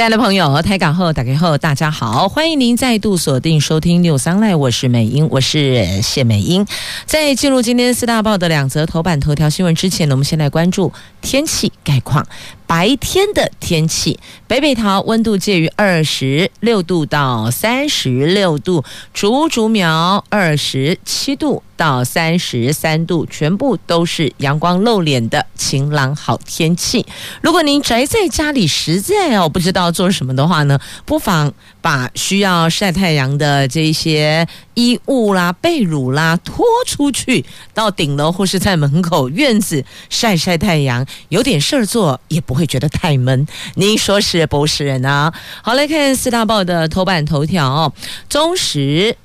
亲爱的朋友，台港后打开后，大家好，欢迎您再度锁定收听《六三来》，我是美英，我是谢美英。在进入今天四大报的两则头版头条新闻之前呢，我们先来关注天气概况。白天的天气，北北桃温度介于二十六度到三十六度，竹竹苗二十七度到三十三度，全部都是阳光露脸的晴朗好天气。如果您宅在家里，实在哦不知道做什么的话呢，不妨把需要晒太阳的这些衣物啦、被褥啦拖出去，到顶楼或是在门口院子晒晒太阳，有点事儿做也不会。会觉得太闷，您说是不是呢？好，来看四大报的头版头条哦。中时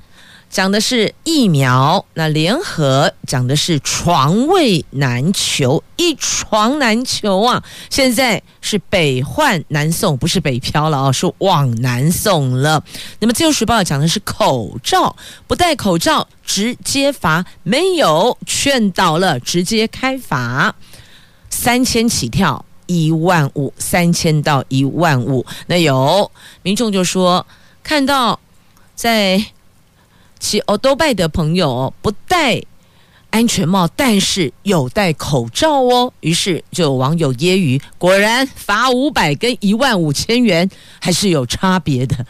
讲的是疫苗，那联合讲的是床位难求，一床难求啊！现在是北换南送，不是北漂了啊，是往南送了。那么自由时报讲的是口罩，不戴口罩直接罚，没有劝导了，直接开罚，三千起跳。一万五三千到一万五，那有民众就说看到在骑欧兜拜的朋友不戴安全帽，但是有戴口罩哦，于是就有网友揶揄：果然罚五百跟一万五千元还是有差别的。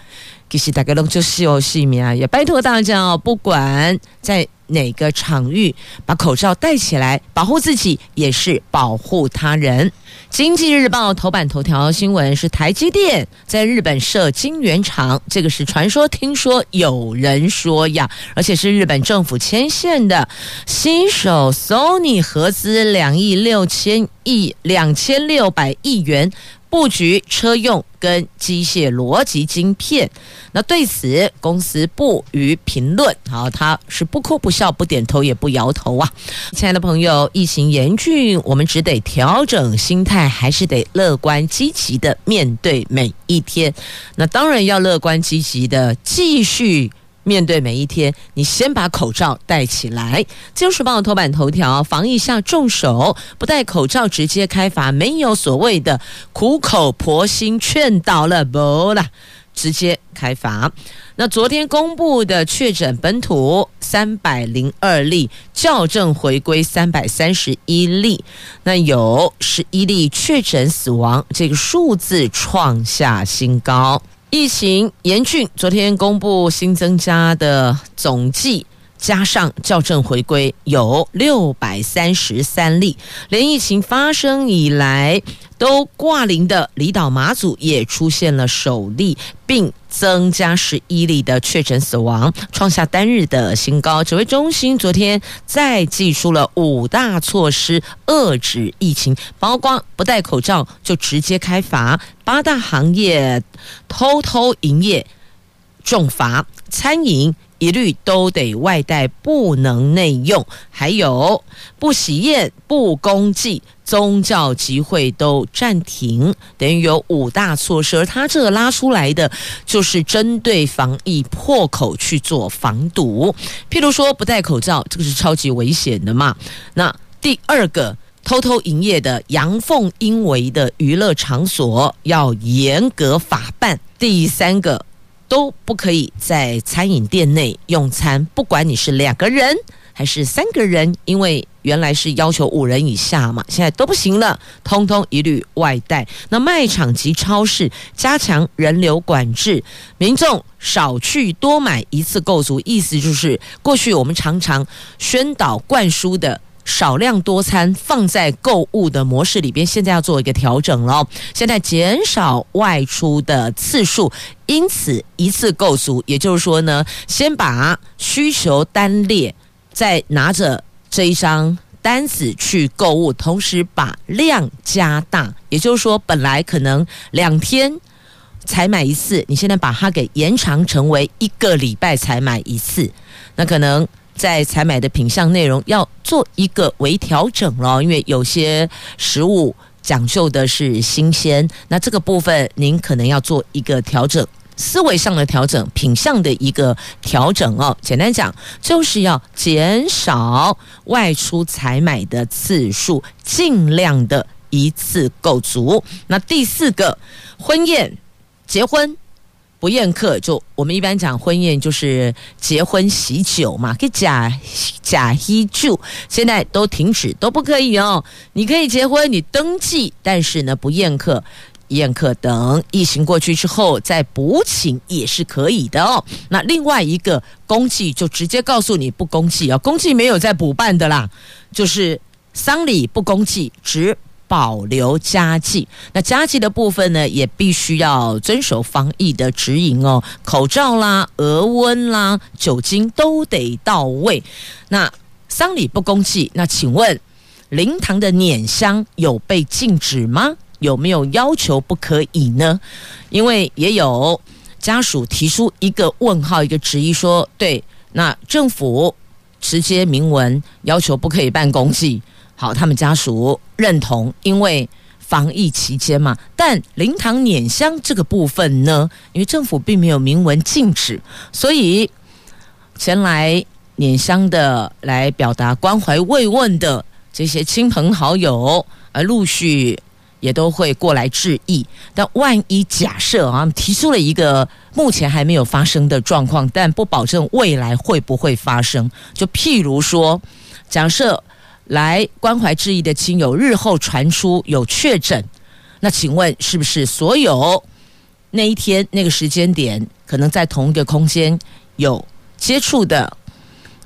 其实大家都就是有细命啊，也拜托大家哦，不管在哪个场域，把口罩戴起来，保护自己也是保护他人。经济日报头版头条新闻是台积电在日本设晶圆厂，这个是传说，听说有人说呀，而且是日本政府牵线的，新手 Sony 合资两亿六千亿两千六百亿元。布局车用跟机械逻辑晶片，那对此公司不予评论。好，他是不哭不笑不点头也不摇头啊。亲爱的朋友，疫情严峻，我们只得调整心态，还是得乐观积极的面对每一天。那当然要乐观积极的继续。面对每一天，你先把口罩戴起来。金时报头版头条：防疫下重手，不戴口罩直接开罚，没有所谓的苦口婆心劝导了，不啦，直接开罚。那昨天公布的确诊本土三百零二例，校正回归三百三十一例，那有十一例确诊死亡，这个数字创下新高。疫情严峻，昨天公布新增加的总计，加上校正回归，有六百三十三例。连疫情发生以来都挂零的离岛马祖也出现了首例，并增加十一例的确诊死亡，创下单日的新高。指挥中心昨天再祭出了五大措施遏制疫情，包括不戴口罩就直接开罚，八大行业偷偷营业重罚，餐饮。一律都得外带，不能内用。还有不喜宴、不公祭、宗教集会都暂停，等于有五大措施。而他这个拉出来的，就是针对防疫破口去做防堵。譬如说，不戴口罩，这个是超级危险的嘛。那第二个，偷偷营业的阳奉阴违的娱乐场所，要严格法办。第三个。都不可以在餐饮店内用餐，不管你是两个人还是三个人，因为原来是要求五人以下嘛，现在都不行了，通通一律外带。那卖场及超市加强人流管制，民众少去多买，一次购足。意思就是，过去我们常常宣导灌输的。少量多餐放在购物的模式里边，现在要做一个调整了。现在减少外出的次数，因此一次购足。也就是说呢，先把需求单列，再拿着这一张单子去购物，同时把量加大。也就是说，本来可能两天才买一次，你现在把它给延长成为一个礼拜才买一次，那可能。在采买的品项内容要做一个微调整了，因为有些食物讲究的是新鲜，那这个部分您可能要做一个调整。思维上的调整，品相的一个调整哦。简单讲，就是要减少外出采买的次数，尽量的一次够足。那第四个，婚宴结婚不宴客，就我们一般讲婚宴就是结婚喜酒嘛，给假假喜酒，现在都停止，都不可以哦。你可以结婚，你登记，但是呢不宴客。宴客等疫情过去之后再补请也是可以的哦。那另外一个公祭就直接告诉你不公祭啊，公祭没有再补办的啦，就是丧礼不公祭，只保留家祭。那家祭的部分呢，也必须要遵守防疫的指引哦，口罩啦、额温啦、酒精都得到位。那丧礼不公祭，那请问灵堂的碾香有被禁止吗？有没有要求不可以呢？因为也有家属提出一个问号，一个质疑，说：对，那政府直接明文要求不可以办公祭，好，他们家属认同，因为防疫期间嘛。但灵堂碾香这个部分呢，因为政府并没有明文禁止，所以前来碾香的、来表达关怀慰问的这些亲朋好友，而陆续。也都会过来致意，但万一假设啊，提出了一个目前还没有发生的状况，但不保证未来会不会发生。就譬如说，假设来关怀致意的亲友日后传出有确诊，那请问是不是所有那一天那个时间点可能在同一个空间有接触的、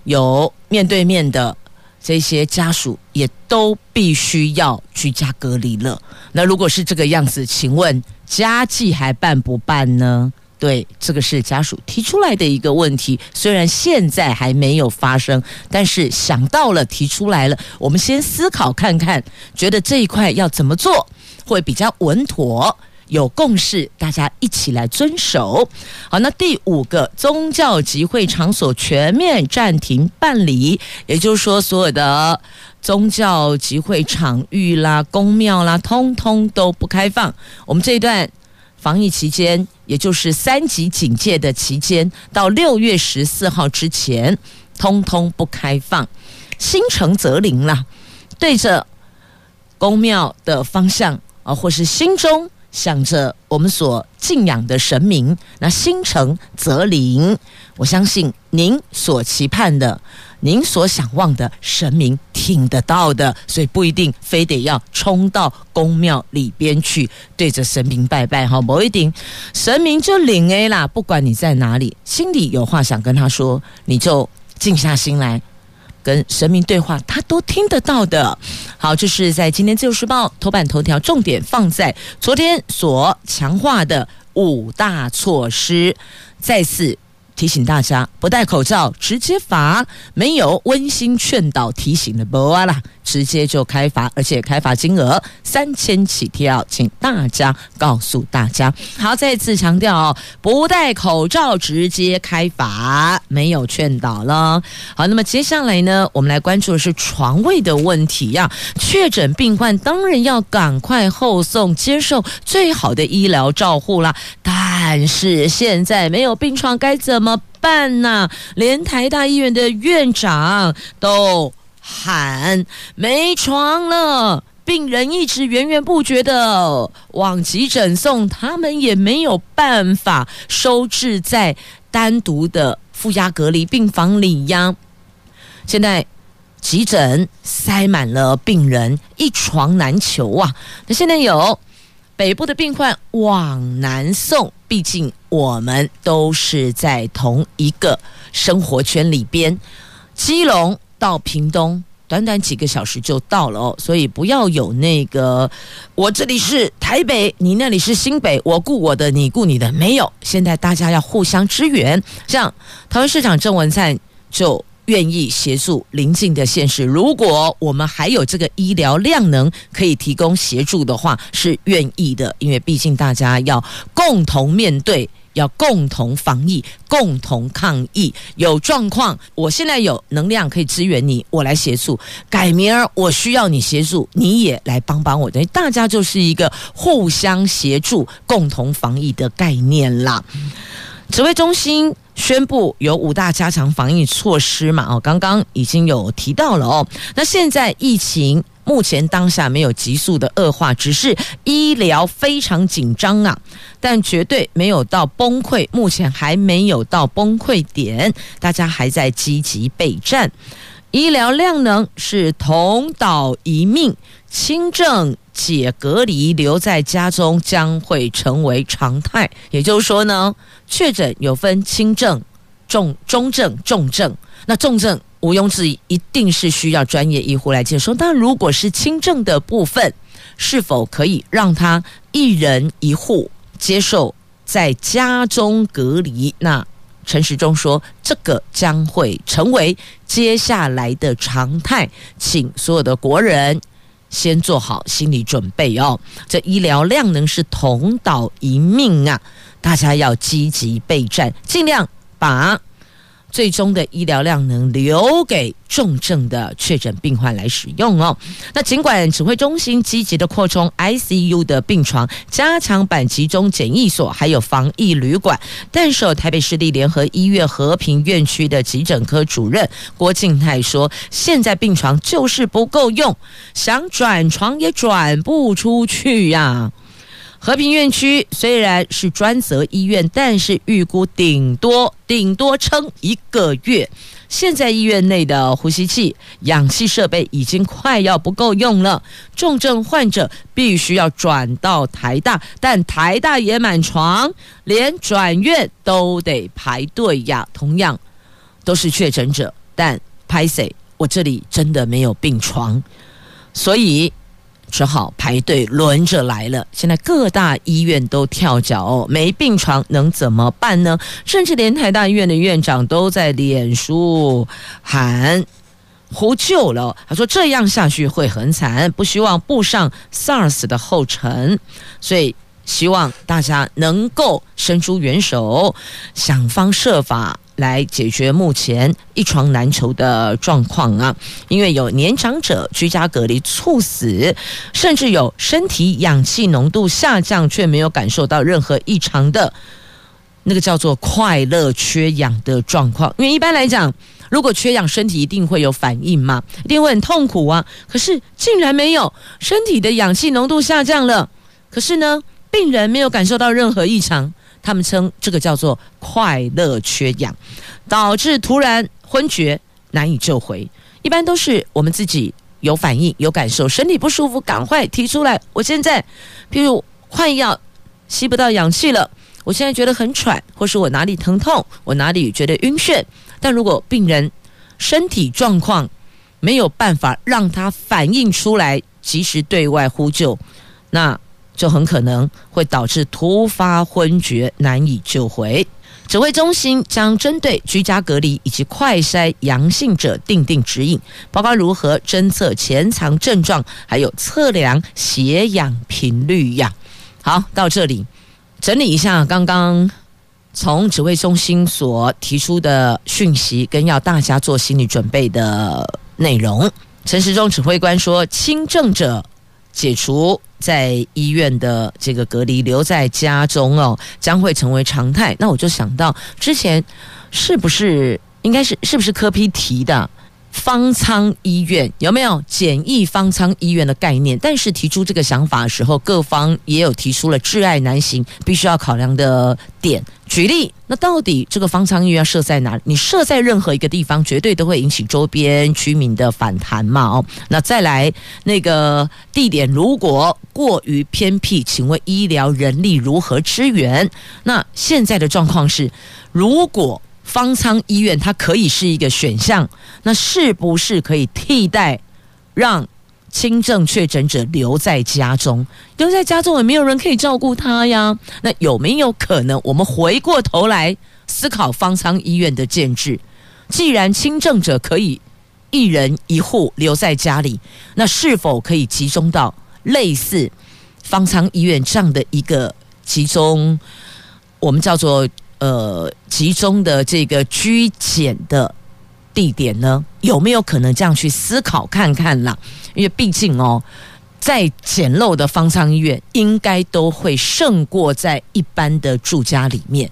有面对面的？这些家属也都必须要居家隔离了。那如果是这个样子，请问家祭还办不办呢？对，这个是家属提出来的一个问题。虽然现在还没有发生，但是想到了，提出来了。我们先思考看看，觉得这一块要怎么做会比较稳妥。有共识，大家一起来遵守。好，那第五个，宗教集会场所全面暂停办理，也就是说，所有的宗教集会场域啦、宫庙啦，通通都不开放。我们这一段防疫期间，也就是三级警戒的期间，到六月十四号之前，通通不开放。心诚则灵啦，对着宫庙的方向啊，或是心中。想着我们所敬仰的神明，那心诚则灵。我相信您所期盼的、您所想望的神明听得到的，所以不一定非得要冲到宫庙里边去对着神明拜拜哈，某一顶神明就领 A 啦。不管你在哪里，心里有话想跟他说，你就静下心来。跟神明对话，他都听得到的。好，这是在今天《自由时报》头版头条，重点放在昨天所强化的五大措施，再次。提醒大家不戴口罩直接罚，没有温馨劝导提醒的不啊啦，直接就开罚，而且开罚金额三千起跳，请大家告诉大家。好，再次强调哦，不戴口罩直接开罚，没有劝导了。好，那么接下来呢，我们来关注的是床位的问题呀。确诊病患当然要赶快后送，接受最好的医疗照护啦。但是现在没有病床该？怎么办呢？连台大医院的院长都喊没床了，病人一直源源不绝的往急诊送，他们也没有办法收治在单独的负压隔离病房里呀。现在急诊塞满了病人，一床难求啊。那现在有。北部的病患往南送，毕竟我们都是在同一个生活圈里边。基隆到屏东，短短几个小时就到了哦，所以不要有那个我这里是台北，你那里是新北，我顾我的，你顾你的，没有。现在大家要互相支援，像台湾市长郑文灿就。愿意协助邻近的县市，如果我们还有这个医疗量能可以提供协助的话，是愿意的，因为毕竟大家要共同面对，要共同防疫、共同抗疫。有状况，我现在有能量可以支援你，我来协助；改明儿我需要你协助，你也来帮帮我。等于大家就是一个互相协助、共同防疫的概念啦。指挥中心宣布有五大加强防疫措施嘛？哦，刚刚已经有提到了哦。那现在疫情目前当下没有急速的恶化，只是医疗非常紧张啊，但绝对没有到崩溃，目前还没有到崩溃点，大家还在积极备战。医疗量能是同岛一命，轻症解隔离留在家中将会成为常态。也就是说呢，确诊有分轻症、重中症、重症。那重症毋庸置疑，一定是需要专业医护来接收。但如果是轻症的部分，是否可以让他一人一户接受在家中隔离？那？陈时中说：“这个将会成为接下来的常态，请所有的国人先做好心理准备哦。这医疗量能是同岛一命啊，大家要积极备战，尽量把。”最终的医疗量能留给重症的确诊病患来使用哦。那尽管指挥中心积极的扩充 ICU 的病床、加强版集中检疫所，还有防疫旅馆，但是台北市立联合医院和平院区的急诊科主任郭静泰说，现在病床就是不够用，想转床也转不出去呀、和平院区虽然是专责医院，但是预估顶多顶多撑一个月。现在医院内的呼吸器、氧气设备已经快要不够用了，重症患者必须要转到台大，但台大也满床，连转院都得排队呀。同样都是确诊者，但拍谢，我这里真的没有病床，所以。只好排队轮着来了。现在各大医院都跳脚哦，没病床能怎么办呢？甚至连台大医院的院长都在脸书喊呼救了。他说这样下去会很惨，不希望步上 SARS 的后尘，所以希望大家能够伸出援手，想方设法。来解决目前一床难求的状况啊！因为有年长者居家隔离猝死，甚至有身体氧气浓度下降却没有感受到任何异常的，那个叫做快乐缺氧的状况。因为一般来讲，如果缺氧，身体一定会有反应嘛，一定会很痛苦啊。可是竟然没有，身体的氧气浓度下降了，可是呢，病人没有感受到任何异常。他们称这个叫做快乐缺氧，导致突然昏厥，难以救回。一般都是我们自己有反应、有感受，身体不舒服，赶快提出来。我现在，譬如换药，吸不到氧气了，我现在觉得很喘，或是我哪里疼痛，我哪里觉得晕眩。但如果病人身体状况没有办法让他反应出来，及时对外呼救，那。就很可能会导致突发昏厥，难以救回。指挥中心将针对居家隔离以及快筛阳性者订定指引，包括如何侦测潜藏症状，还有测量血氧频率呀。好，到这里整理一下刚刚从指挥中心所提出的讯息，跟要大家做心理准备的内容。陈时中指挥官说，轻症者解除。在医院的这个隔离，留在家中哦，将会成为常态。那我就想到，之前是不是应该是是不是科 P 提的？方舱医院有没有简易方舱医院的概念？但是提出这个想法的时候，各方也有提出了挚爱难行，必须要考量的点。举例，那到底这个方舱医院设在哪？你设在任何一个地方，绝对都会引起周边居民的反弹嘛？哦，那再来那个地点如果过于偏僻，请问医疗人力如何支援？那现在的状况是，如果方舱医院它可以是一个选项，那是不是可以替代让轻症确诊者留在家中？留在家中也没有人可以照顾他呀。那有没有可能我们回过头来思考方舱医院的建制？既然轻症者可以一人一户留在家里，那是否可以集中到类似方舱医院这样的一个集中？我们叫做呃集中的这个居检的地点呢？有没有可能这样去思考看看啦？因为毕竟哦，在简陋的方舱医院，应该都会胜过在一般的住家里面。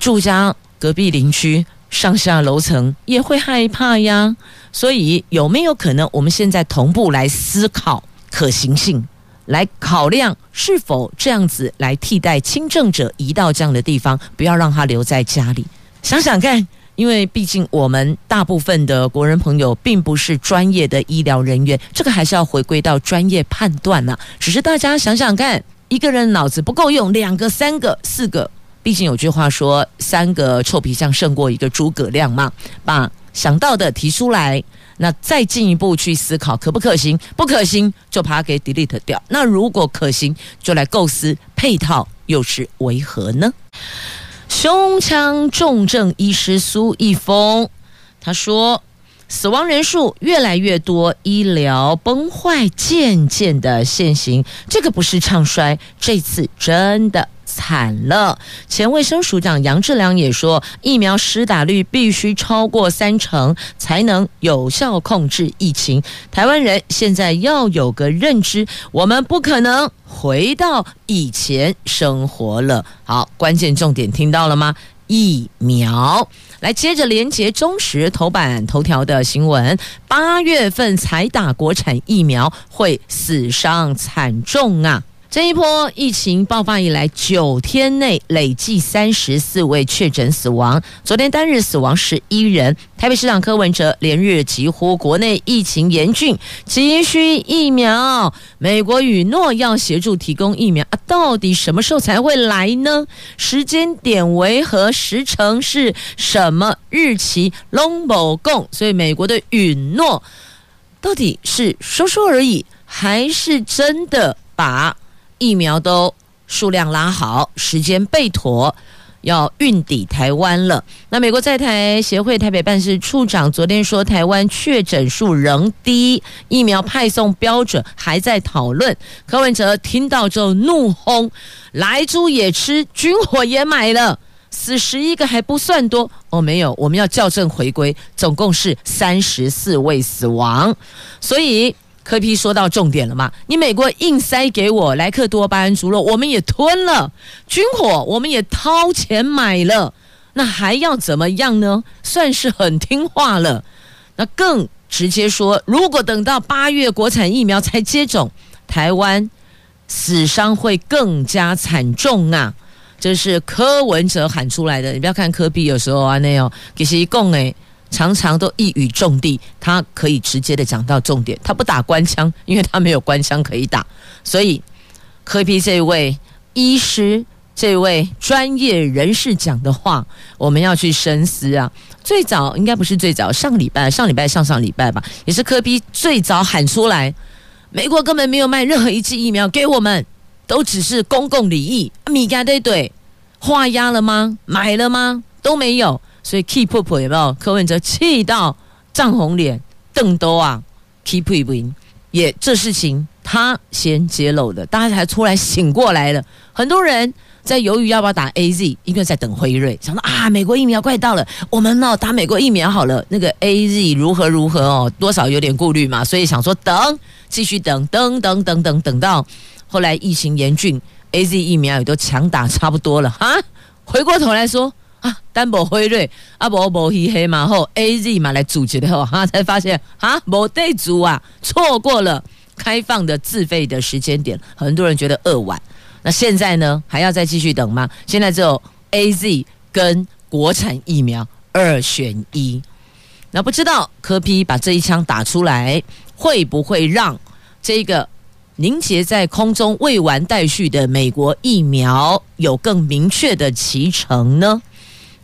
住家隔壁邻居、上下楼层也会害怕呀。所以有没有可能，我们现在同步来思考可行性？来考量是否这样子来替代轻症者移到这样的地方，不要让他留在家里。想想看，因为毕竟我们大部分的国人朋友并不是专业的医疗人员，这个还是要回归到专业判断呐。只是大家想想看，一个人脑子不够用，两个、三个、四个，毕竟有句话说，三个臭皮匠胜过一个诸葛亮嘛，把想到的提出来。那再进一步去思考可不可行，不可行就把它给 delete 掉。那如果可行，就来构思配套又是为何呢？胸腔重症医师苏一峰他说，死亡人数越来越多，医疗崩坏渐渐的现形，这个不是唱衰，这次真的。惨了！前卫生署长杨志良也说，疫苗施打率必须超过三成，才能有效控制疫情。台湾人现在要有个认知，我们不可能回到以前生活了。好，关键重点听到了吗？疫苗。来，接着连接中时头版头条的新闻：八月份才打国产疫苗，会死伤惨重啊！这一波疫情爆发以来，九天内累计三十四位确诊死亡。昨天单日死亡十一人。台北市长柯文哲连日疾呼国内疫情严峻，急需疫苗。美国允诺要协助提供疫苗啊，到底什么时候才会来呢？时间点为何？时程是什么日期？拢无讲。所以美国的允诺到底是说说而已，还是真的把？疫苗都数量拉好，时间备妥，要运抵台湾了。那美国在台协会台北办事处长昨天说，台湾确诊数仍低，疫苗派送标准还在讨论。柯文哲听到之后怒轰：莱猪也吃，军火也买了，死十一个还不算多哦，没有，我们要校正回归，总共是三十四位死亡，所以。柯 P 说到重点了嘛？你美国硬塞给我莱克多巴胺猪肉，我们也吞了；军火我们也掏钱买了，那还要怎么样呢？算是很听话了。那更直接说，如果等到八月国产疫苗才接种，台湾死伤会更加惨重啊！这是柯文哲喊出来的。你不要看柯 P 有时候啊那样，其实一共诶。常常都一语中的，他可以直接的讲到重点。他不打官腔，因为他没有官腔可以打。所以科 P 这位医师、这位专业人士讲的话，我们要去深思啊。最早应该不是最早，上礼拜、上礼拜、上上礼拜吧，也是科 P 最早喊出来，美国根本没有卖任何一剂疫苗给我们，都只是公共礼义。米加对对，画押了吗？买了吗？都没有。所以 keep up 有没有？柯文哲气到涨红脸，瞪兜啊，keep up 也这事情他先揭露的，大家才突然醒过来了。很多人在犹豫要不要打 AZ，因为在等辉瑞，想到啊，美国疫苗快到了，我们呢打美国疫苗好了。那个 AZ 如何如何哦，多少有点顾虑嘛，所以想说等，继续等，等等等等，等到后来疫情严峻，AZ 疫苗也都强打差不多了哈，回过头来说。啊，单博辉瑞，啊博博希黑马后 A Z 嘛来组织的吼，哈才发现啊，某对组啊，错过了开放的自费的时间点，很多人觉得扼腕。那现在呢，还要再继续等吗？现在只有 A Z 跟国产疫苗二选一。那不知道柯 P 把这一枪打出来，会不会让这个凝结在空中未完待续的美国疫苗有更明确的期程呢？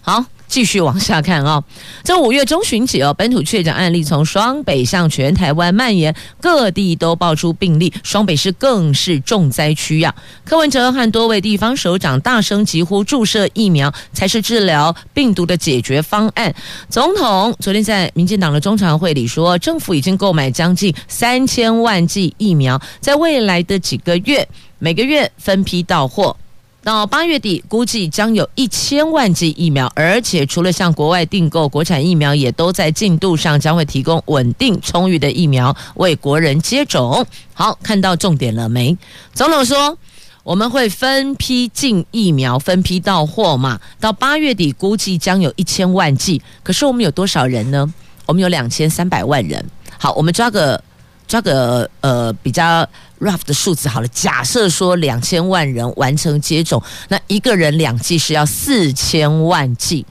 好，继续往下看啊、哦。这五月中旬起哦，本土确诊案例从双北向全台湾蔓延，各地都爆出病例，双北市更是重灾区呀、啊。柯文哲和多位地方首长大声疾呼，注射疫苗才是治疗病毒的解决方案。总统昨天在民进党的中常会里说，政府已经购买将近三千万剂疫苗，在未来的几个月，每个月分批到货。到八月底，估计将有一千万剂疫苗，而且除了向国外订购，国产疫苗也都在进度上，将会提供稳定充裕的疫苗为国人接种。好，看到重点了没？总统说。我们会分批进疫苗，分批到货嘛。到八月底，估计将有一千万剂。可是我们有多少人呢？我们有两千三百万人。好，我们抓个抓个呃比较 rough 的数字好了。假设说两千万人完成接种，那一个人两剂是要四千万剂。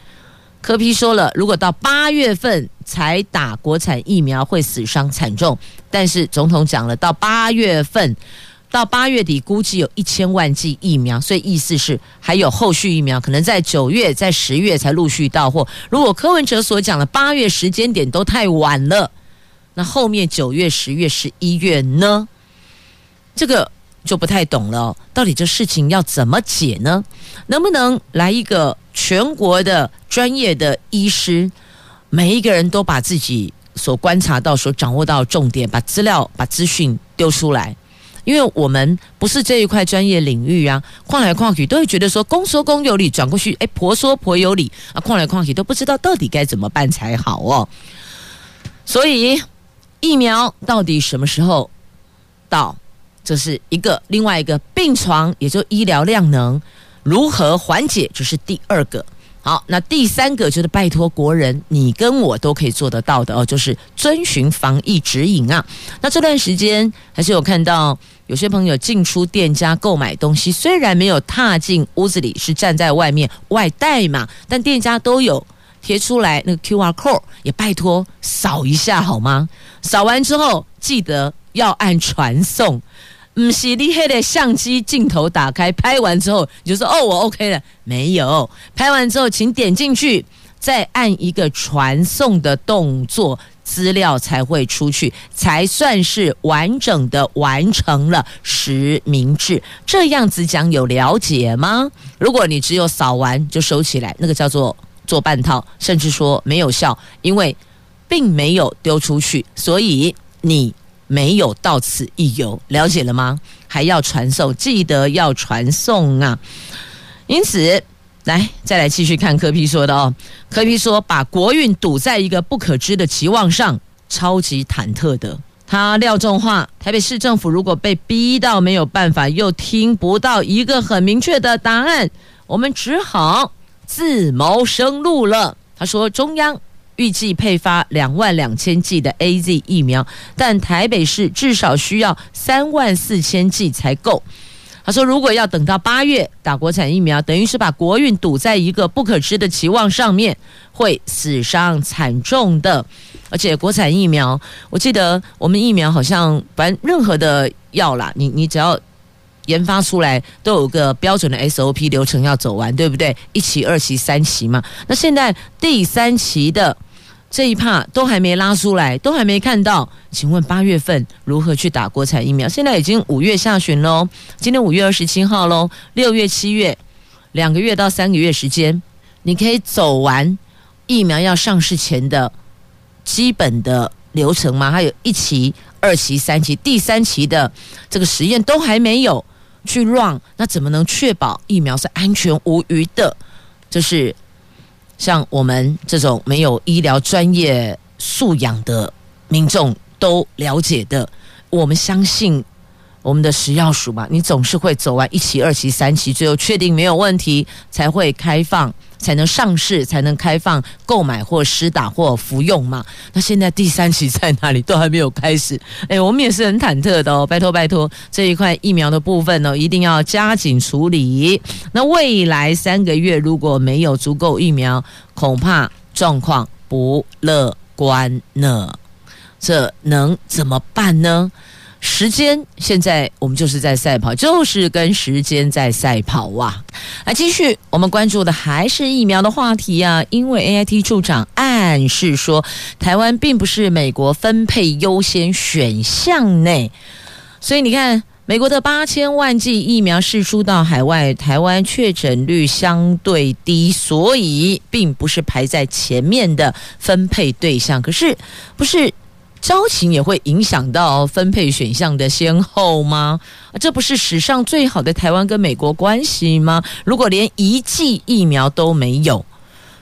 柯 P 说了，如果到八月份才打国产疫苗，会死伤惨重。但是总统讲了，到八月份。到八月底，估计有一千万剂疫苗，所以意思是还有后续疫苗，可能在九月、在十月才陆续到货。如果柯文哲所讲的八月时间点都太晚了，那后面九月、十月、十一月呢？这个就不太懂了。到底这事情要怎么解呢？能不能来一个全国的专业的医师，每一个人都把自己所观察到、所掌握到的重点，把资料、把资讯丢出来？因为我们不是这一块专业领域啊，况来况去都会觉得说公说公有理，转过去哎婆说婆有理啊，况来况去都不知道到底该怎么办才好哦。所以疫苗到底什么时候到？这是一个，另外一个病床也就医疗量能如何缓解，这是第二个。好，那第三个就是拜托国人，你跟我都可以做得到的哦，就是遵循防疫指引啊。那这段时间还是有看到有些朋友进出店家购买东西，虽然没有踏进屋子里，是站在外面外带嘛，但店家都有贴出来那个 QR code，也拜托扫一下好吗？扫完之后记得要按传送。唔是你黑的相机镜头打开，拍完之后你就说哦，我 OK 了。没有，拍完之后请点进去，再按一个传送的动作，资料才会出去，才算是完整的完成了实名制。这样子讲有了解吗？如果你只有扫完就收起来，那个叫做做半套，甚至说没有效，因为并没有丢出去，所以你。没有到此一游，了解了吗？还要传送，记得要传送啊！因此，来再来继续看柯 P 说的哦。柯 P 说，把国运赌在一个不可知的期望上，超级忐忑的。他撂重话：台北市政府如果被逼到没有办法，又听不到一个很明确的答案，我们只好自谋生路了。他说，中央。预计配发两万两千剂的 AZ 疫苗，但台北市至少需要三万四千剂才够。他说，如果要等到八月打国产疫苗，等于是把国运赌在一个不可知的期望上面，会死伤惨重的。而且国产疫苗，我记得我们疫苗好像反正任何的药啦，你你只要研发出来，都有个标准的 SOP 流程要走完，对不对？一期、二期、三期嘛。那现在第三期的。这一趴都还没拉出来，都还没看到。请问八月份如何去打国产疫苗？现在已经五月下旬喽，今天五月二十七号喽，六月、七月两个月到三个月时间，你可以走完疫苗要上市前的基本的流程吗？还有一期、二期、三期，第三期的这个实验都还没有去 run，那怎么能确保疫苗是安全无虞的？就是。像我们这种没有医疗专业素养的民众都了解的，我们相信我们的食药署嘛，你总是会走完一期、二期、三期，最后确定没有问题才会开放。才能上市，才能开放购买或施打或服用嘛？那现在第三期在哪里？都还没有开始。哎，我们也是很忐忑的哦。拜托拜托，这一块疫苗的部分呢，一定要加紧处理。那未来三个月如果没有足够疫苗，恐怕状况不乐观呢。这能怎么办呢？时间现在我们就是在赛跑，就是跟时间在赛跑哇！来继续，我们关注的还是疫苗的话题啊，因为 AIT 处长暗示说，台湾并不是美国分配优先选项内，所以你看，美国的八千万剂疫苗释出到海外，台湾确诊率相对低，所以并不是排在前面的分配对象。可是不是？交情也会影响到分配选项的先后吗？这不是史上最好的台湾跟美国关系吗？如果连一剂疫苗都没有。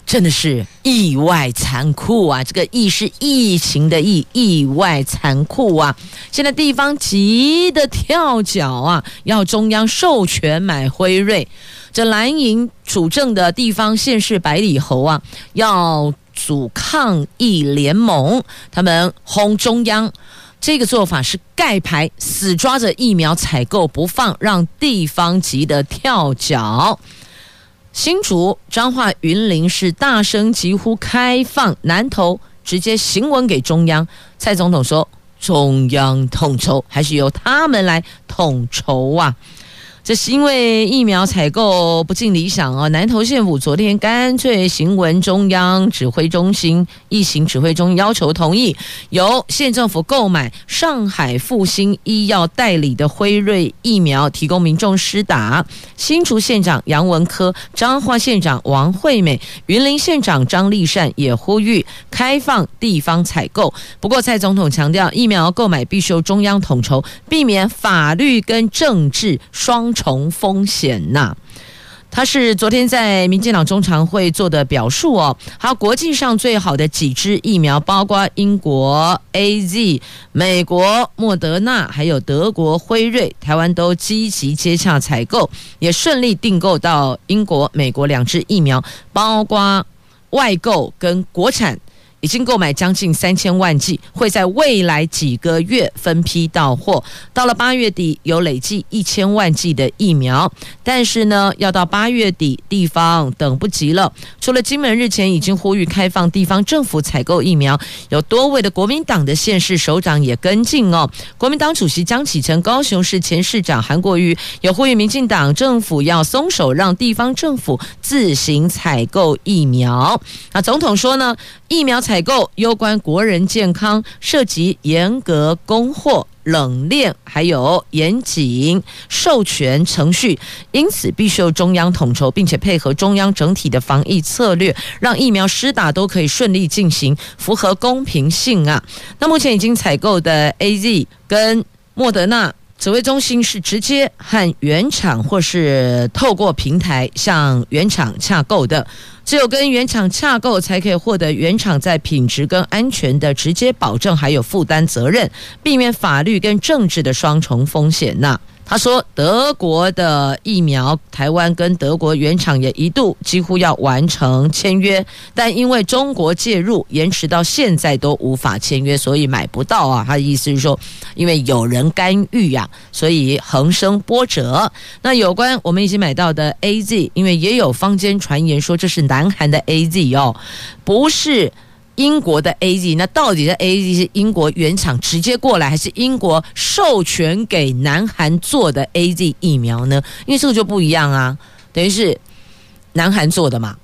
真的是意外残酷啊！这个“疫”是疫情的“疫”，意外残酷啊！现在地方急得跳脚啊，要中央授权买辉瑞。这蓝营主政的地方县市百里侯啊，要组抗疫联盟，他们轰中央。这个做法是盖牌，死抓着疫苗采购不放，让地方急得跳脚。新竹彰化云林是大声疾呼开放南投，直接行文给中央。蔡总统说：“中央统筹，还是由他们来统筹啊。”这是因为疫苗采购不尽理想哦！南投县府昨天干脆行文中央指挥中心，疫情指挥中要求同意由县政府购买上海复星医药代理的辉瑞疫苗，提供民众施打。新竹县长杨文科、彰化县长王惠美、云林县长张丽善也呼吁开放地方采购。不过蔡总统强调，疫苗购买必须由中央统筹，避免法律跟政治双重风险呐，他是昨天在民进党中常会做的表述哦。还有国际上最好的几支疫苗，包括英国 AZ、美国莫德纳，还有德国辉瑞，台湾都积极接洽采购，也顺利订购到英国、美国两支疫苗，包括外购跟国产。已经购买将近三千万剂，会在未来几个月分批到货。到了八月底，有累计一千万剂的疫苗。但是呢，要到八月底，地方等不及了。除了金门日前已经呼吁开放地方政府采购疫苗，有多位的国民党的县市首长也跟进哦。国民党主席江启臣、高雄市前市长韩国瑜有呼吁民进党政府要松手，让地方政府自行采购疫苗。那总统说呢，疫苗采购攸关国人健康，涉及严格供货、冷链，还有严谨授权程序，因此必须由中央统筹，并且配合中央整体的防疫策略，让疫苗施打都可以顺利进行，符合公平性啊。那目前已经采购的 AZ 跟莫德纳。指挥中心是直接和原厂或是透过平台向原厂洽购的，只有跟原厂洽购，才可以获得原厂在品质跟安全的直接保证，还有负担责任，避免法律跟政治的双重风险呐。他说：“德国的疫苗，台湾跟德国原厂也一度几乎要完成签约，但因为中国介入，延迟到现在都无法签约，所以买不到啊。”他的意思是说，因为有人干预呀，所以横生波折。那有关我们已经买到的 AZ，因为也有坊间传言说这是南韩的 AZ 哦，不是。英国的 AZ，那到底是 AZ 是英国原厂直接过来，还是英国授权给南韩做的 AZ 疫苗呢？因为这个就不一样啊，等于是南韩做的嘛。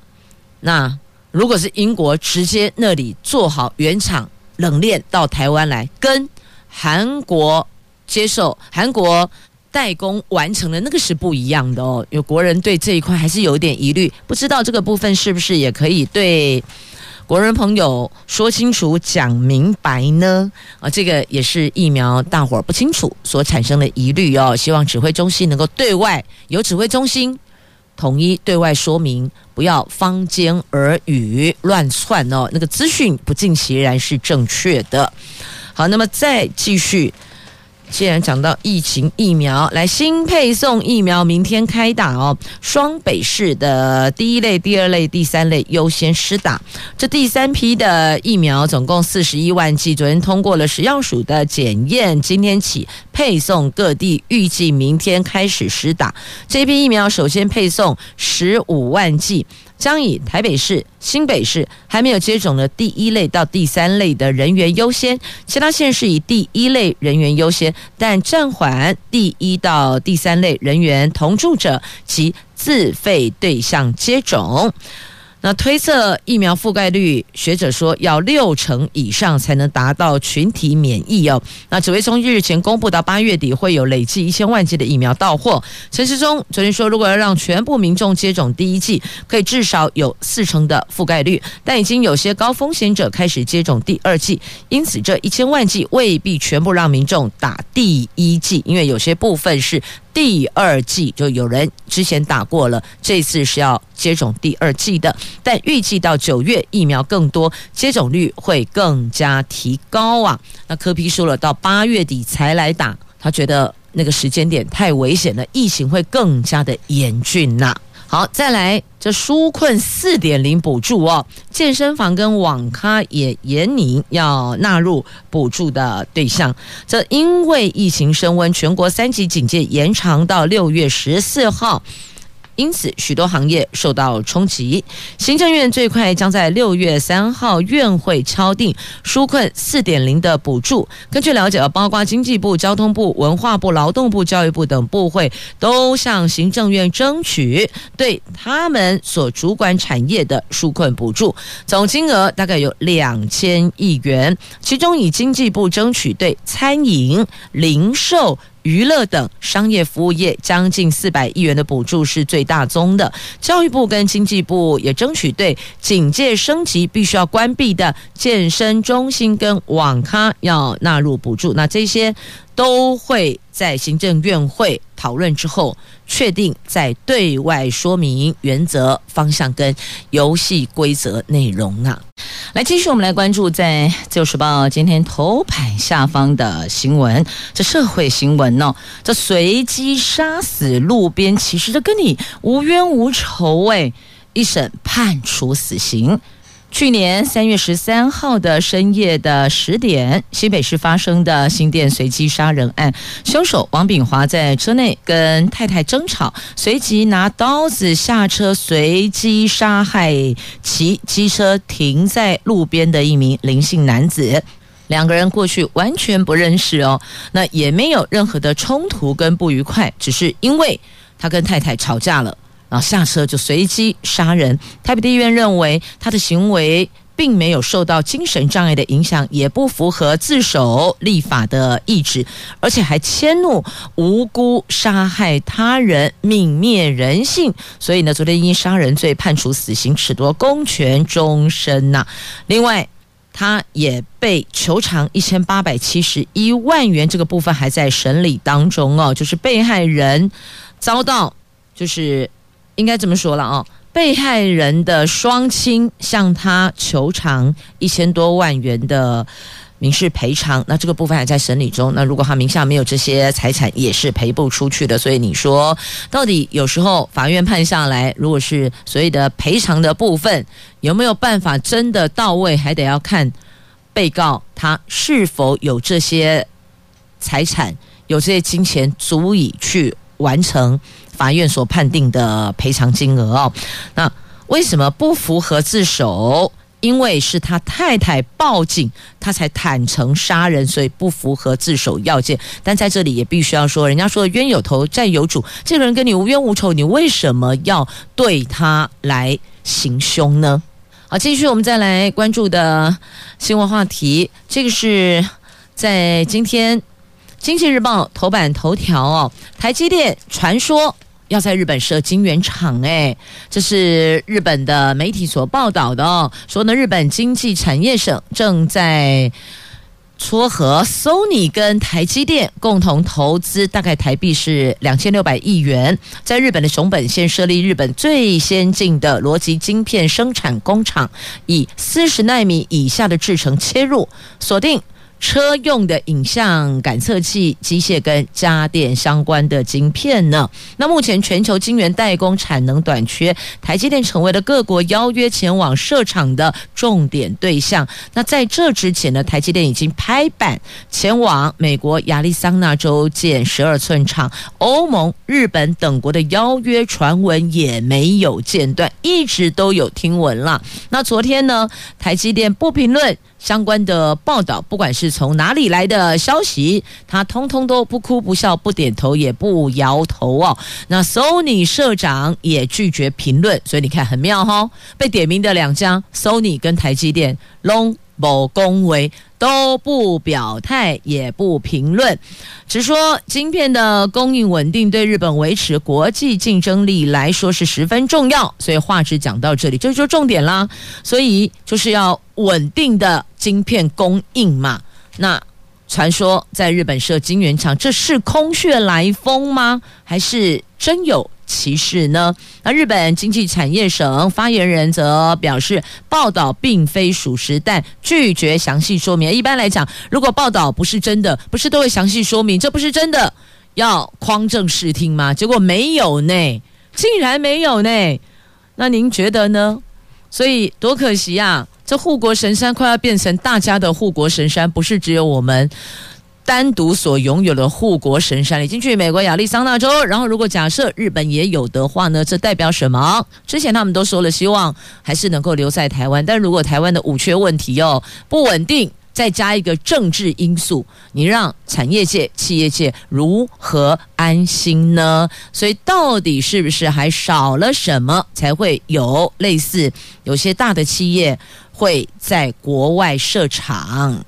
那如果是英国直接那里做好原厂冷链到台湾来，跟韩国接受韩国代工完成的那个是不一样的哦。有国人对这一块还是有点疑虑，不知道这个部分是不是也可以对。国人朋友说清楚、讲明白呢？啊，这个也是疫苗大伙儿不清楚所产生的疑虑哦。希望指挥中心能够对外由指挥中心统一对外说明，不要坊间耳语乱窜哦。那个资讯不尽其然是正确的。好，那么再继续。既然讲到疫情疫苗，来新配送疫苗，明天开打哦。双北市的第一类、第二类、第三类优先施打。这第三批的疫苗总共四十一万剂，昨天通过了食药署的检验，今天起配送各地，预计明天开始施打。这批疫苗首先配送十五万剂。将以台北市、新北市还没有接种的第一类到第三类的人员优先，其他县市以第一类人员优先，但暂缓第一到第三类人员同住者及自费对象接种。那推测疫苗覆盖率，学者说要六成以上才能达到群体免疫哦。那指挥中日前公布到八月底会有累计一千万剂的疫苗到货。陈时中昨天说，如果要让全部民众接种第一剂，可以至少有四成的覆盖率，但已经有些高风险者开始接种第二剂，因此这一千万剂未必全部让民众打第一剂，因为有些部分是。第二剂就有人之前打过了，这次是要接种第二剂的，但预计到九月疫苗更多，接种率会更加提高啊。那科比说了，到八月底才来打，他觉得那个时间点太危险了，疫情会更加的严峻呐。好，再来这纾困四点零补助哦，健身房跟网咖也严拟要纳入补助的对象。这因为疫情升温，全国三级警戒延长到六月十四号。因此，许多行业受到冲击。行政院最快将在六月三号院会敲定纾困四点零的补助。根据了解，包括经济部、交通部、文化部、劳动部、教育部等部会都向行政院争取对他们所主管产业的纾困补助，总金额大概有两千亿元。其中，以经济部争取对餐饮、零售。娱乐等商业服务业将近四百亿元的补助是最大宗的，教育部跟经济部也争取对警戒升级必须要关闭的健身中心跟网咖要纳入补助，那这些。都会在行政院会讨论之后，确定在对外说明原则、方向跟游戏规则内容啊。来，继续我们来关注在《自由时报》今天头版下方的新闻，这社会新闻哦，这随机杀死路边骑士，这跟你无冤无仇哎，一审判处死刑。去年三月十三号的深夜的十点，新北市发生的新店随机杀人案，凶手王炳华在车内跟太太争吵，随即拿刀子下车，随机杀害骑机车停在路边的一名林姓男子。两个人过去完全不认识哦，那也没有任何的冲突跟不愉快，只是因为他跟太太吵架了。然后下车就随机杀人。台北地院认为他的行为并没有受到精神障碍的影响，也不符合自首立法的意志，而且还迁怒无辜杀害他人，泯灭人性。所以呢，昨天因杀人罪判处死刑，褫夺公权终身呐。另外，他也被求偿一千八百七十一万元，这个部分还在审理当中哦。就是被害人遭到就是。应该这么说了啊，被害人的双亲向他求偿一千多万元的民事赔偿，那这个部分还在审理中。那如果他名下没有这些财产，也是赔不出去的。所以你说，到底有时候法院判下来，如果是所谓的赔偿的部分，有没有办法真的到位，还得要看被告他是否有这些财产，有这些金钱足以去完成。法院所判定的赔偿金额哦，那为什么不符合自首？因为是他太太报警，他才坦诚杀人，所以不符合自首要件。但在这里也必须要说，人家说冤有头债有主，这个人跟你无冤无仇，你为什么要对他来行凶呢？好，继续我们再来关注的新闻话题，这个是在今天《经济日报》头版头条哦，台积电传说。要在日本设晶圆厂，哎，这是日本的媒体所报道的哦。说呢，日本经济产业省正在撮合 Sony 跟台积电共同投资，大概台币是两千六百亿元，在日本的熊本县设立日本最先进的逻辑晶片生产工厂，以四十纳米以下的制程切入，锁定。车用的影像感测器、机械跟家电相关的晶片呢？那目前全球晶圆代工产能短缺，台积电成为了各国邀约前往设厂的重点对象。那在这之前呢，台积电已经拍板前往美国亚利桑那州建十二寸厂，欧盟、日本等国的邀约传闻也没有间断，一直都有听闻了。那昨天呢，台积电不评论。相关的报道，不管是从哪里来的消息，他通通都不哭不笑、不点头也不摇头哦。那 Sony 社长也拒绝评论，所以你看很妙哈、被点名的两家，Sony 跟台积电，拢某恭维。都不表态，也不评论，只说晶片的供应稳定对日本维持国际竞争力来说是十分重要。所以话只讲到这里，这就重点啦。所以就是要稳定的晶片供应嘛。那传说在日本设晶圆厂，这是空穴来风吗？还是真有？其事呢？那日本经济产业省发言人则表示，报道并非属实，但拒绝详细说明。一般来讲，如果报道不是真的，不是都会详细说明这不是真的，要匡正视听吗？结果没有呢，竟然没有呢。那您觉得呢？所以多可惜啊！这护国神山快要变成大家的护国神山，不是只有我们。单独所拥有的护国神山已经去美国亚利桑那州，然后如果假设日本也有的话呢，这代表什么？之前他们都说了，希望还是能够留在台湾，但如果台湾的五缺问题哦不稳定，再加一个政治因素，你让产业界、企业界如何安心呢？所以到底是不是还少了什么，才会有类似有些大的企业会在国外设厂，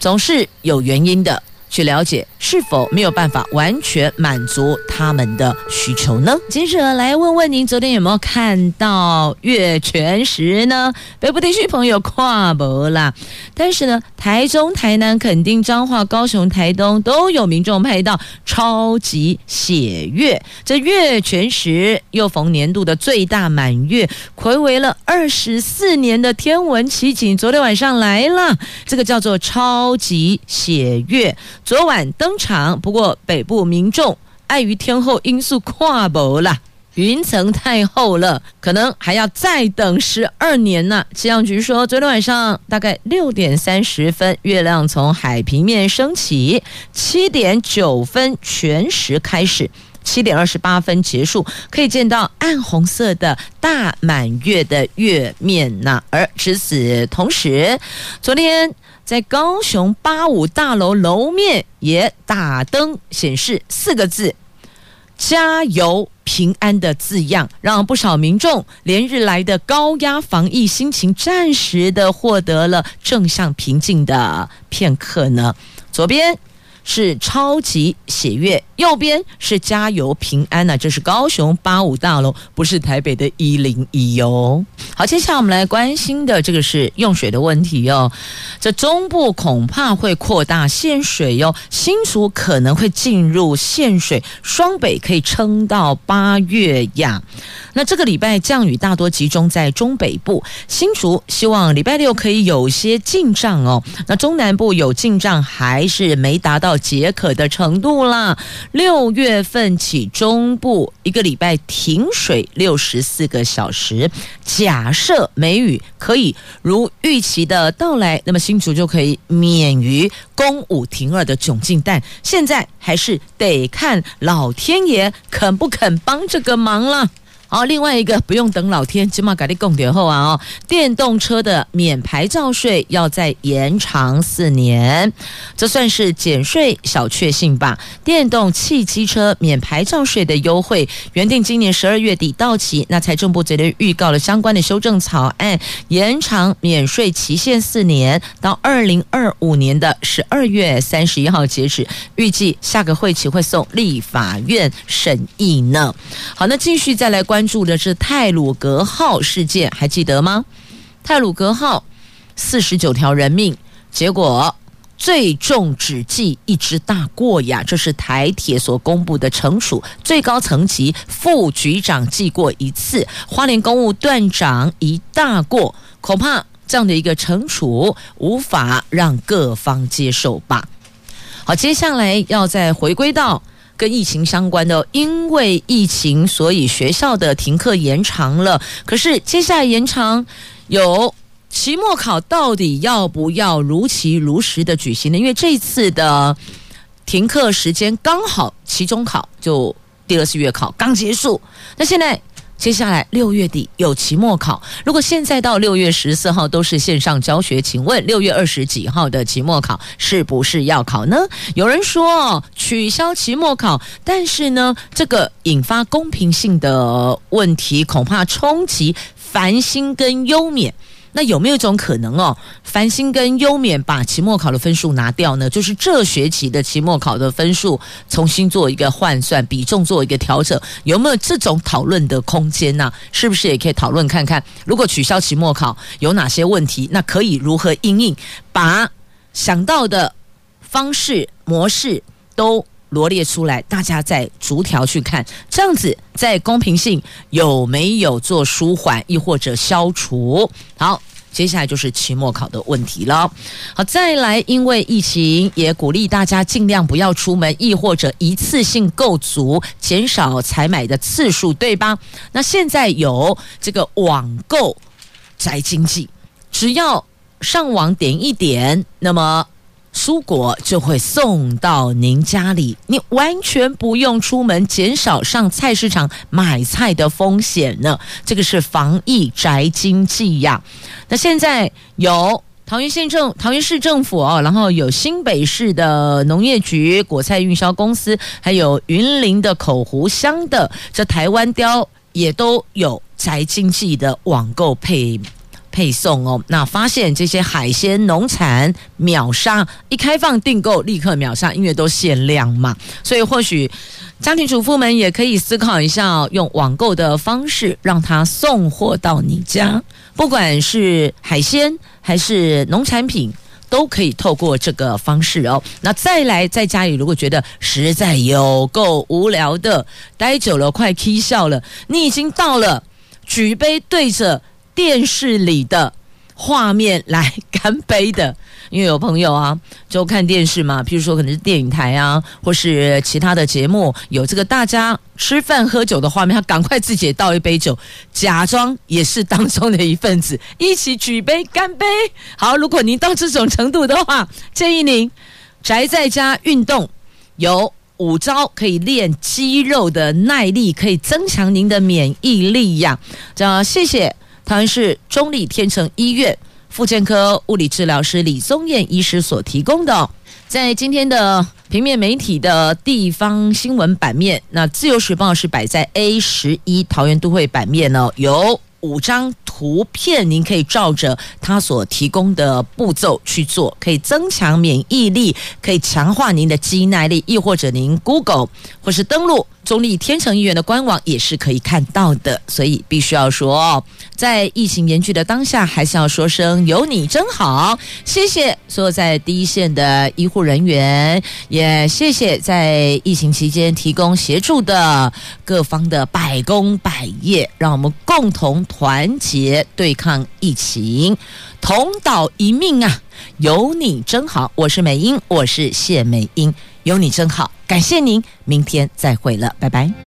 总是有原因的。去了解是否没有办法完全满足他们的需求呢？接着来问问您，昨天有没有看到月全食呢？北部地区朋友跨博啦，但是呢，台中、台南、垦丁、彰化、高雄、台东都有民众拍到超级血月。这月全食又逢年度的最大满月，睽违了二十四年的天文奇景，昨天晚上来了，这个叫做超级血月。昨晚登场，不过北部民众碍于天候因素跨步了，云层太厚了，可能还要再等十二年呢。气象局说，昨天晚上大概六点三十分，月亮从海平面升起，七点九分全食开始，七点二十八分结束，可以见到暗红色的大满月的月面呢。而值此同时，昨天。在高雄八五大楼楼面也打灯显示四个字“加油平安”的字样，让不少民众连日来的高压防疫心情暂时的获得了正向平静的片刻呢。左边。是超级喜悦，右边是加油平安呐、啊，这是高雄八五大楼，不是台北的一零一哟。好，接下来我们来关心的这个是用水的问题哟。这中部恐怕会扩大限水哟，新竹可能会进入限水，双北可以撑到八月呀。那这个礼拜降雨大多集中在中北部，新竹希望礼拜六可以有些进账哦。那中南部有进账，还是没达到解渴的程度啦。六月份起，中部一个礼拜停水六十四个小时。假设梅雨可以如预期的到来，那么新竹就可以免于公五停二的窘境。但现在还是得看老天爷肯不肯帮这个忙了。好，另外一个不用等老天，起码给你供点后啊哦，电动车的免牌照税要再延长四年，这算是减税小确幸吧？电动汽机车免牌照税的优惠原定今年十二月底到期，那财政部昨天预告了相关的修正草案，延长免税期限四年，到二零二五年的十二月三十一号截止，预计下个会期会送立法院审议呢。好，那继续再来关。关注的是泰鲁格号事件，还记得吗？泰鲁格号四十九条人命，结果最重只记一只大过呀！这是台铁所公布的惩处，最高层级副局长记过一次，花莲公务段长一大过，恐怕这样的一个惩处无法让各方接受吧。好，接下来要再回归到。跟疫情相关的，因为疫情，所以学校的停课延长了。可是接下来延长，有期末考到底要不要如期如实的举行呢？因为这次的停课时间刚好期中考就第二次月考刚结束，那现在接下来六月底有期末考，如果现在到六月十四号都是线上教学，请问六月二十几号的期末考是不是要考呢？有人说取消期末考，但是呢，这个引发公平性的问题，恐怕冲击繁星跟优免。那有没有一种可能哦？繁星跟优免把期末考的分数拿掉呢？就是这学期的期末考的分数重新做一个换算，比重做一个调整，有没有这种讨论的空间呢？是不是也可以讨论看看？如果取消期末考有哪些问题？那可以如何应应？把想到的方式模式都罗列出来，大家再逐条去看，这样子在公平性有没有做舒缓，亦或者消除？好，接下来就是期末考的问题了。好，再来，因为疫情也鼓励大家尽量不要出门，亦或者一次性购足，减少采买的次数，对吧？那现在有这个网购宅经济，只要上网点一点，那么。蔬果就会送到您家里，你完全不用出门，减少上菜市场买菜的风险呢。这个是防疫宅经济呀。那现在有桃园县政、桃园市政府哦，然后有新北市的农业局、果菜运销公司，还有云林的口湖乡的这台湾雕，也都有宅经济的网购配。配送哦，那发现这些海鲜农产秒杀，一开放订购立刻秒杀，因为都限量嘛，所以或许家庭主妇们也可以思考一下，用网购的方式让他送货到你家，不管是海鲜还是农产品，都可以透过这个方式哦。那再来在家里，如果觉得实在有够无聊的，待久了快气笑了，你已经到了举杯对着。电视里的画面来干杯的，因为有朋友啊，就看电视嘛，譬如说可能是电影台啊，或是其他的节目，有这个大家吃饭喝酒的画面，他赶快自己也倒一杯酒，假装也是当中的一份子，一起举杯干杯。好，如果您到这种程度的话，建议您宅在家运动，有五招可以练肌肉的耐力，可以增强您的免疫力呀。这样，谢谢。桃园市中立天成医院复健科物理治疗师李宗燕医师所提供的，在今天的平面媒体的地方新闻版面，那自由时报是摆在 A 十一桃园都会版面呢，有五张图片，您可以照着他所提供的步骤去做，可以增强免疫力，可以强化您的肌耐力，亦或者您 Google 或是登录。中立天成医院的官网也是可以看到的，所以必须要说，在疫情严峻的当下，还是要说声有你真好。谢谢所有在第一线的医护人员，也谢谢在疫情期间提供协助的各方的百工百业，让我们共同团结对抗疫情，同岛一命啊！有你真好，我是美英，我是谢美英。有你真好，感谢您，明天再会了，拜拜。